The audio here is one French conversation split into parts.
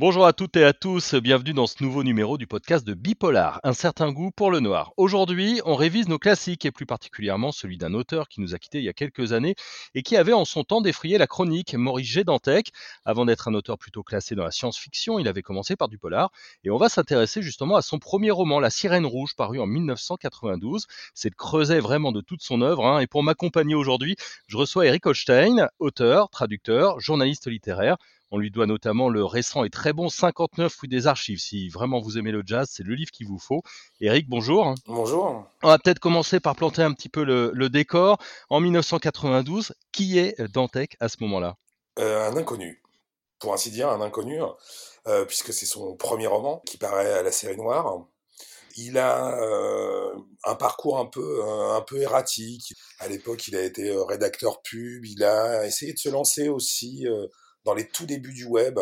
Bonjour à toutes et à tous, bienvenue dans ce nouveau numéro du podcast de Bipolar, un certain goût pour le noir. Aujourd'hui, on révise nos classiques et plus particulièrement celui d'un auteur qui nous a quittés il y a quelques années et qui avait en son temps défrayé la chronique, Maurice G. Dantec. Avant d'être un auteur plutôt classé dans la science-fiction, il avait commencé par du polar et on va s'intéresser justement à son premier roman, La Sirène Rouge, paru en 1992. C'est le creuset vraiment de toute son œuvre hein. et pour m'accompagner aujourd'hui, je reçois Eric Holstein, auteur, traducteur, journaliste littéraire. On lui doit notamment le récent et très bon 59 rue des Archives. Si vraiment vous aimez le jazz, c'est le livre qu'il vous faut. Eric, bonjour. Bonjour. On va peut-être commencer par planter un petit peu le, décor. En 1992, qui est Dantec à ce moment-là? Euh, Un inconnu. Pour ainsi dire, un inconnu, euh, puisque c'est son premier roman qui paraît à la série noire. Il a euh, un parcours un peu, un peu erratique. À l'époque, il a été rédacteur pub. Il a essayé de se lancer aussi dans les tout débuts du web,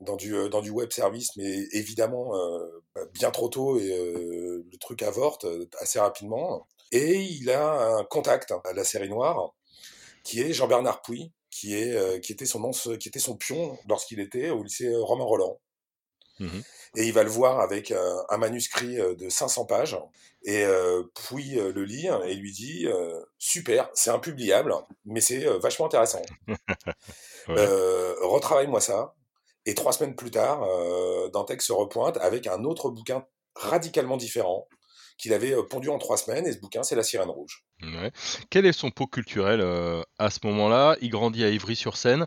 dans du, euh, web service, mais évidemment euh, bien trop tôt et euh, le truc avorte assez rapidement. Et il a un contact à la série noire qui est Jean-Bernard Pouy, qui, est, qui, était son, qui était son pion lorsqu'il était au lycée Romain Roland. Mmh et il va le voir avec un manuscrit de 500 pages. Et Pouy le lit et lui dit Super, c'est impubliable, mais c'est vachement intéressant. Retravaille-moi ça. Et trois semaines plus tard, Dantec se repointe avec un autre bouquin radicalement différent qu'il avait pondu en trois semaines. Et ce bouquin, c'est La Sirène Rouge. Quel est son pot culturel à ce moment-là? Il grandit à Ivry-sur-Seine,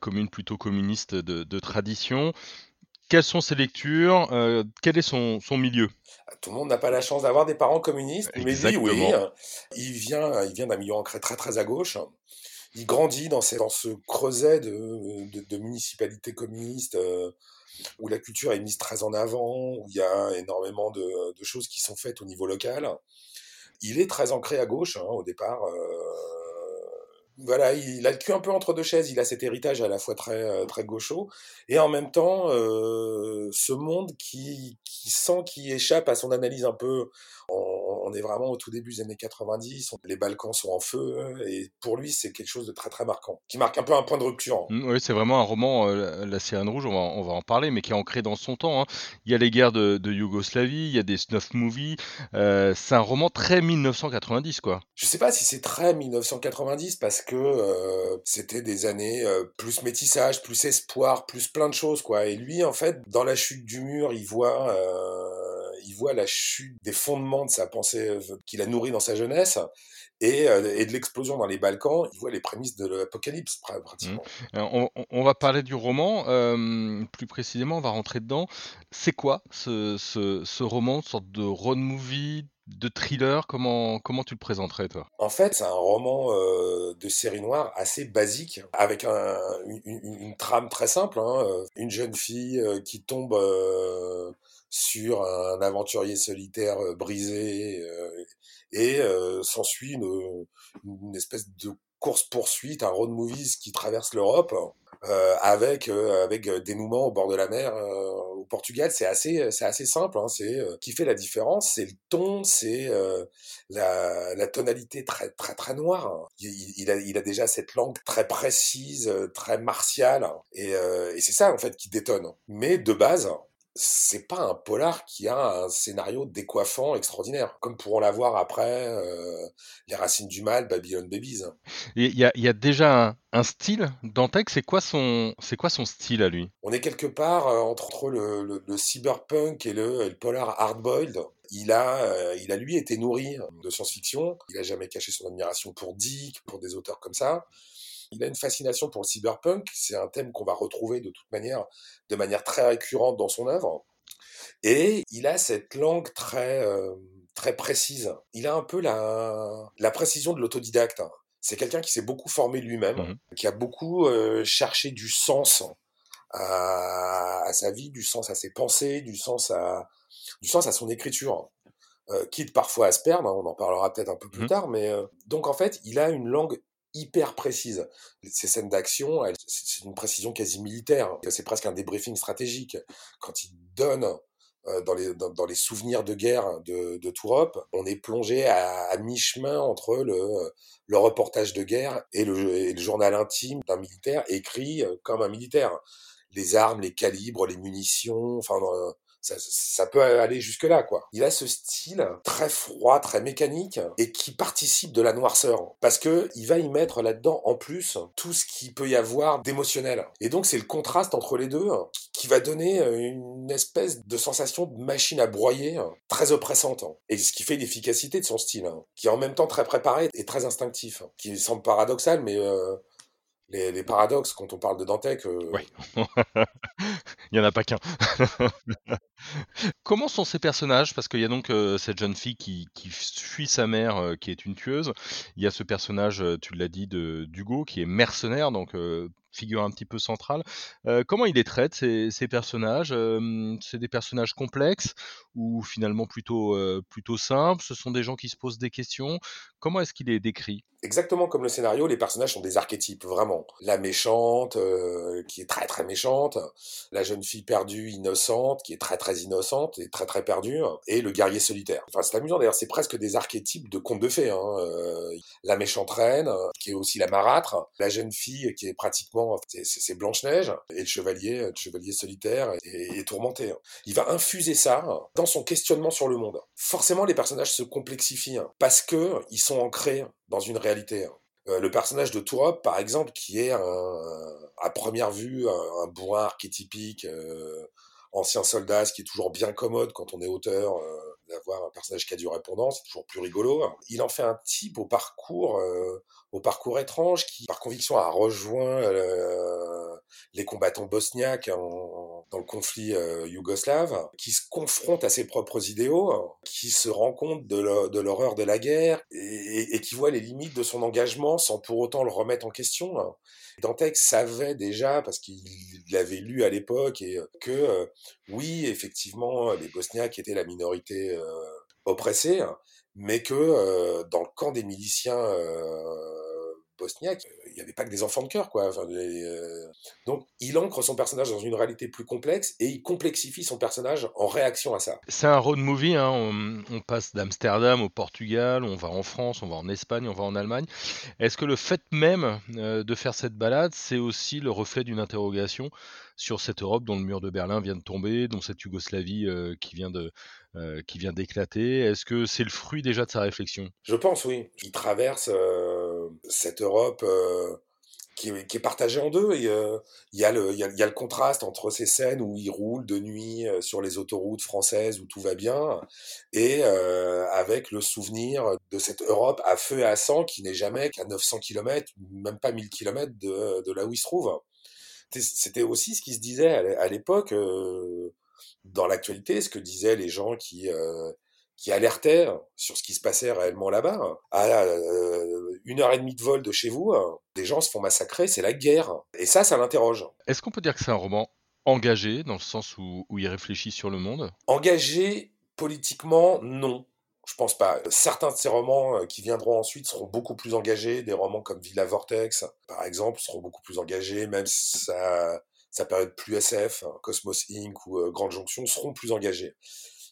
commune plutôt communiste de tradition. Quelles sont ses lectures euh, Quel est son, son milieu? Tout le monde n'a pas la chance d'avoir des parents communistes, mais lui, oui. Il vient, il vient d'un milieu ancré très très à gauche. Il grandit dans, dans ce creuset de, de, municipalités communistes euh, où la culture est mise très en avant, où il y a énormément de, de choses qui sont faites au niveau local. Il est très ancré à gauche hein, au départ. Euh, voilà, il a le cul un peu entre deux chaises. Il a cet héritage à la fois très euh, très gaucho et en même temps euh, ce monde qui, qui sent qu'il échappe à son analyse un peu on est vraiment au tout début des années 90, les Balkans sont en feu, et pour lui, c'est quelque chose de très très marquant, qui marque un peu un point de rupture. Mmh, oui, c'est vraiment un roman, euh, La Sirène Rouge, on va, on va, en parler, mais qui est ancré dans son temps. Hein. Il y a les guerres de, Yougoslavie, il y a des snuff movies, euh, c'est un roman très 1990, quoi. Je sais pas si c'est très 1990, parce que euh, c'était des années plus métissage, plus espoir, plus plein de choses, quoi. Et lui, en fait, dans la chute du mur, il voit il voit la chute des fondements de sa pensée euh, qu'il a nourri dans sa jeunesse et, euh, et de l'explosion dans les Balkans, il voit les prémices de l'apocalypse pratiquement. Mmh. On, va parler du roman, euh, plus précisément, on va rentrer dedans. C'est quoi ce, ce, roman, une sorte de road movie, de thriller? Comment, comment tu le présenterais, toi? En fait, c'est un roman de série noire assez basique, avec un, une, trame très simple. Hein, une jeune fille qui tombe sur un aventurier solitaire euh, brisé euh, et euh, s'ensuit une, une, espèce de course-poursuite, un road movies qui traverse l'Europe avec avec dénouement au bord de la mer au Portugal. C'est assez c'est assez simple. Hein, c'est qui fait la différence, c'est le ton, c'est la, la tonalité très très très noire. Il, il, a il a déjà cette langue très précise, très martiale et, et c'est ça en fait qui détonne. Mais de base, c'est pas un polar qui a un scénario décoiffant extraordinaire, comme pourront l'avoir après euh, Les Racines du Mal, Babylon Babies. Il y, a, déjà un, style Dantec, c'est quoi, son, c'est quoi son style à lui? On est quelque part euh, entre le, le, cyberpunk et le, le polar hardboiled. Il a, euh, il a lui été nourri de science-fiction. Il a jamais caché son admiration pour Dick, pour des auteurs comme ça. Il a une fascination pour le cyberpunk, c'est un thème qu'on va retrouver de toute manière, de manière très récurrente dans son œuvre. Et il a cette langue très, euh, très précise. Il a un peu la, la précision de l'autodidacte. C'est quelqu'un qui s'est beaucoup formé lui-même, mmh qui a beaucoup euh, cherché du sens à, sa vie, du sens à ses pensées, du sens à, du sens à son écriture. Euh, quitte parfois à se perdre, hein, on en parlera peut-être un peu plus mmh tard, mais donc en fait, il a une langue hyper précise. Ces scènes d'action, c'est une précision quasi militaire. C'est presque un débriefing stratégique. Quand il donne euh, dans les, dans, les souvenirs de guerre de, de on est plongé à, mi-chemin entre le, le reportage de guerre et le, et le journal intime d'un militaire écrit euh, comme un militaire. les armes, les calibres, les munitions, enfin ça, peut aller jusque-là, quoi. Il a ce style très froid, très mécanique, et qui participe de la noirceur. Parce que il va y mettre là-dedans, en plus, tout ce qui peut y avoir d'émotionnel. Et donc, c'est le contraste entre les deux qui va donner une espèce de sensation de machine à broyer très oppressante. Et ce qui fait l'efficacité de son style, qui est en même temps très préparé et très instinctif. Qui semble paradoxal, mais... Euh, les, paradoxes quand on parle de Dantec. Euh, oui. Il n'y en a pas qu'un. Comment sont ces personnages? Parce qu'il y a donc euh, cette jeune fille qui, fuit sa mère, euh, qui est une tueuse. Il y a ce personnage, tu l'as dit, de d'Hugo, qui est mercenaire, donc figure un petit peu centrale. comment il les traite, ces, personnages? C'est des personnages complexes ou finalement plutôt, plutôt simples? Ce sont des gens qui se posent des questions Comment est-ce qu'il est décrit? Exactement comme le scénario, les personnages sont des archétypes, vraiment. La méchante, qui est très très méchante, la jeune fille perdue, innocente, qui est très très innocente et très très perdue, et le guerrier solitaire. Enfin, c'est amusant d'ailleurs, c'est presque des archétypes de contes de fées. Hein. la méchante reine, qui est aussi la marâtre, la jeune fille qui est pratiquement c'est Blanche-Neige, et le chevalier, le chevalier solitaire est, tourmenté. Il va infuser ça dans son questionnement sur le monde. Forcément, les personnages se complexifient, parce que ils sont ancrés dans une réalité. Euh, le personnage de Tourop, par exemple, qui est à première vue un, bourrin archétypique, euh, ancien soldat, ce qui est toujours bien commode quand on est auteur, euh, d'avoir un personnage qui a du répondant, c'est toujours plus rigolo. Il en fait un type au parcours, euh, au parcours étrange, qui par conviction a rejoint euh, les combattants bosniaques dans le conflit euh, yougoslave, qui se confronte à ses propres idéaux, qui se rend compte de l'horreur de la guerre et, et, qui voit les limites de son engagement sans pour autant le remettre en question. Dantec savait déjà, parce qu'il l'avait lu à l'époque, et que oui, effectivement, les Bosniaques étaient la minorité oppressée, mais que dans le camp des miliciens bosniaque, il n'y avait pas que des enfants de cœur, quoi. Euh, donc, il ancre son personnage dans une réalité plus complexe et il complexifie son personnage en réaction à ça. C'est un road movie, hein. on, passe d'Amsterdam au Portugal, on va en France, on va en Espagne, on va en Allemagne. Est-ce que le fait même euh, de faire cette balade, c'est aussi le reflet d'une interrogation sur cette Europe dont le mur de Berlin vient de tomber, dont cette Yougoslavie euh, qui vient de qui vient d'éclater? Est-ce que c'est le fruit déjà de sa réflexion? Je pense, oui. Il traverse cette Europe qui, est partagée en deux. Il y, a le, contraste entre ces scènes où il roule de nuit sur les autoroutes françaises où tout va bien, et avec le souvenir de cette Europe à feu et à sang qui n'est jamais qu'à 900 km, même pas 1000 km de là où il se trouve. C'était aussi ce qui se disait à l'époque, dans l'actualité, ce que disaient les gens qui qui alertait sur ce qui se passait réellement là-bas. À euh, une heure et demie de vol de chez vous, des gens se font massacrer, c'est la guerre. Et ça, ça l'interroge. Est-ce qu'on peut dire que c'est un roman engagé, dans le sens où, il réfléchit sur le monde? Engagé politiquement, non. Je pense pas. Certains de ces romans euh, qui viendront ensuite seront beaucoup plus engagés. Des romans comme Villa Vortex, par exemple, seront beaucoup plus engagés, même si ça, ça période plus SF, Cosmos Inc. ou euh, Grande Jonction seront plus engagés.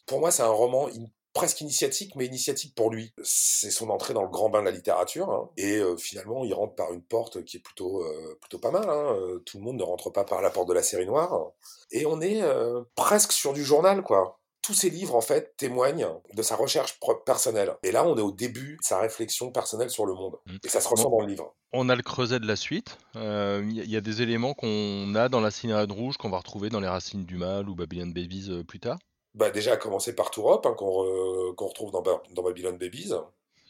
Pour moi, c'est un roman presque initiatique, mais initiatique pour lui. C'est son entrée dans le grand bain de la littérature, hein. et euh, finalement, il rentre par une porte qui est plutôt, euh, plutôt pas mal. Hein. Euh, tout le monde ne rentre pas par la porte de la série noire. Et on est presque sur du journal, quoi. Tous ces livres, en fait, témoignent de sa recherche personnelle. Et là, on est au début de sa réflexion personnelle sur le monde. Mmh. Et ça se ressent dans le livre. On a le creuset de la suite. Il y, a des éléments qu'on a dans la Cinéade Rouge qu'on va retrouver dans Les Racines du Mal ou Babylon Babies plus tard bah déjà à commencer par Tourop, hein, qu'on retrouve dans, dans Babylon Babies.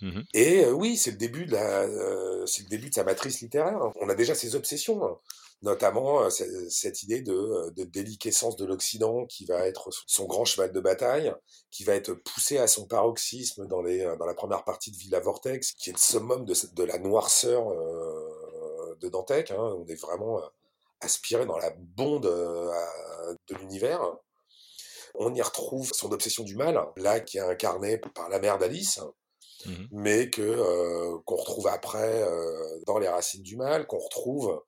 Mmh Et euh, oui, c'est le début de la, euh, le début de sa matrice littéraire. On a déjà ses obsessions, hein. notamment euh, cette idée de, de déliquescence de l'Occident qui va être son grand cheval de bataille, qui va être poussé à son paroxysme dans les, dans la première partie de Villa Vortex, qui est le summum de, de la noirceur de Dantec. Hein. On est vraiment aspiré dans la bonde de l'univers. On y retrouve son obsession du mal, là qui est incarné par la mère d'Alice, mmh mais que euh, qu'on retrouve après euh, dans les racines du mal, qu'on retrouve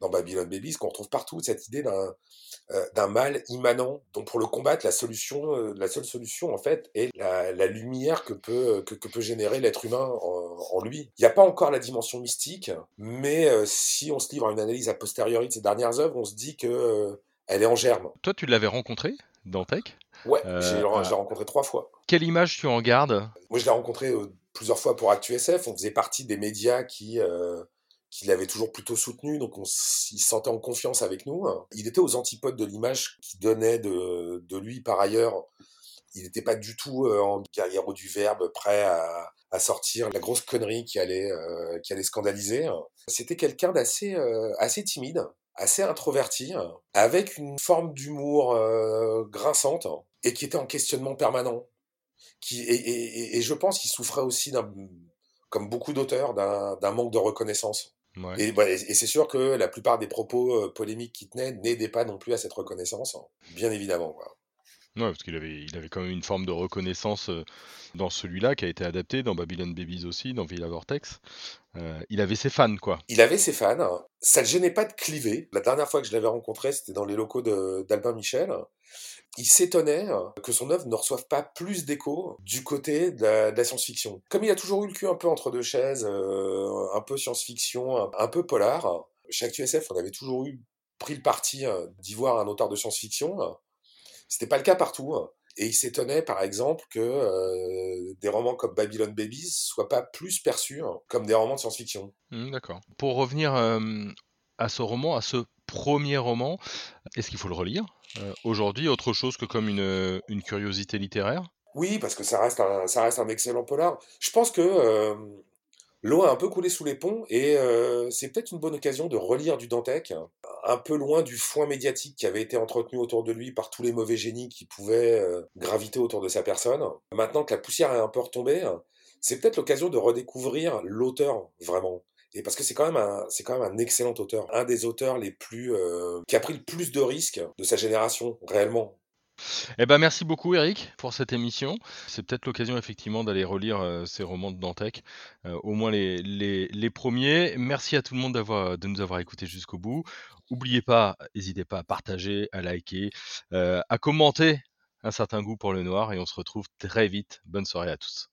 dans Babylon Babies, qu'on retrouve partout cette idée d'un euh, d'un mal immanent. dont pour le combattre, la solution, la seule solution en fait est la, lumière que peut que, peut générer l'être humain en, lui. Il n'y a pas encore la dimension mystique, mais si on se livre à une analyse a posteriori de ses dernières œuvres, on se dit que elle est en germe. Toi, tu l'avais rencontré, Dantec Ouais, j'ai rencontré trois fois. Quelle image tu en gardes? Moi, je l'ai rencontré plusieurs fois pour ActuSF. On faisait partie des médias qui qui l'avait toujours plutôt soutenu, donc on, il se sentait en confiance avec nous. Il était aux antipodes de l'image qui donnait de, de, lui par ailleurs. Il n'était pas du tout euh, en guerrier du verbe, prêt à, à, sortir la grosse connerie qui allait, euh, qui allait scandaliser. C'était quelqu'un d'assez euh, assez timide, assez introverti, avec une forme d'humour grinçante et qui était en questionnement permanent. Qui, et, et, et je pense qu'il souffrait aussi comme beaucoup d'auteurs, d'un manque de reconnaissance. Et, et c'est sûr que la plupart des propos polémiques qu'il tenait n'aidaient pas non plus à cette reconnaissance, hein, bien évidemment. Quoi. Ouais, parce qu'il avait, il avait quand même une forme de reconnaissance dans celui-là qui a été adapté, dans Babylon Babies aussi, dans Villa Vortex. il avait ses fans, quoi. Il avait ses fans. Ça ne gênait pas de cliver. La dernière fois que je l'avais rencontré, c'était dans les locaux d'Albin Michel il s'étonnait que son œuvre ne reçoive pas plus d'écho du côté de la, science-fiction. Comme il a toujours eu le cul un peu entre deux chaises, euh, un peu science-fiction, un, peu polar, chez ActuSF, on avait toujours eu pris le parti euh, d'y voir un auteur de science-fiction. C'était pas le cas partout. Et il s'étonnait, par exemple, que euh, des romans comme Babylon Babies soient pas plus perçus comme des romans de science-fiction. Mmh, d'accord. Pour revenir à ce roman, à ce premier roman, est-ce qu'il faut le relire? Euh, aujourd'hui, autre chose que comme une, une, curiosité littéraire? Oui, parce que ça reste un, ça reste un excellent polar. Je pense que l'eau a un peu coulé sous les ponts et euh, c'est peut-être une bonne occasion de relire du Dantec, un peu loin du foin médiatique qui avait été entretenu autour de lui par tous les mauvais génies qui pouvaient graviter autour de sa personne. Maintenant que la poussière est un peu retombée, c'est peut-être l'occasion de redécouvrir l'auteur vraiment. Et parce que c'est quand même un, c'est quand même un excellent auteur, un des auteurs les plus, euh, qui a pris le plus de risques de sa génération réellement. Eh ben, merci beaucoup, Eric, pour cette émission. C'est peut-être l'occasion, effectivement, d'aller relire euh, ces romans de Dantec, euh, au moins les, premiers. Merci à tout le monde de nous avoir écoutés jusqu'au bout. N'oubliez pas, n'hésitez pas à partager, à liker, euh, à commenter un certain goût pour le noir et on se retrouve très vite. Bonne soirée à tous.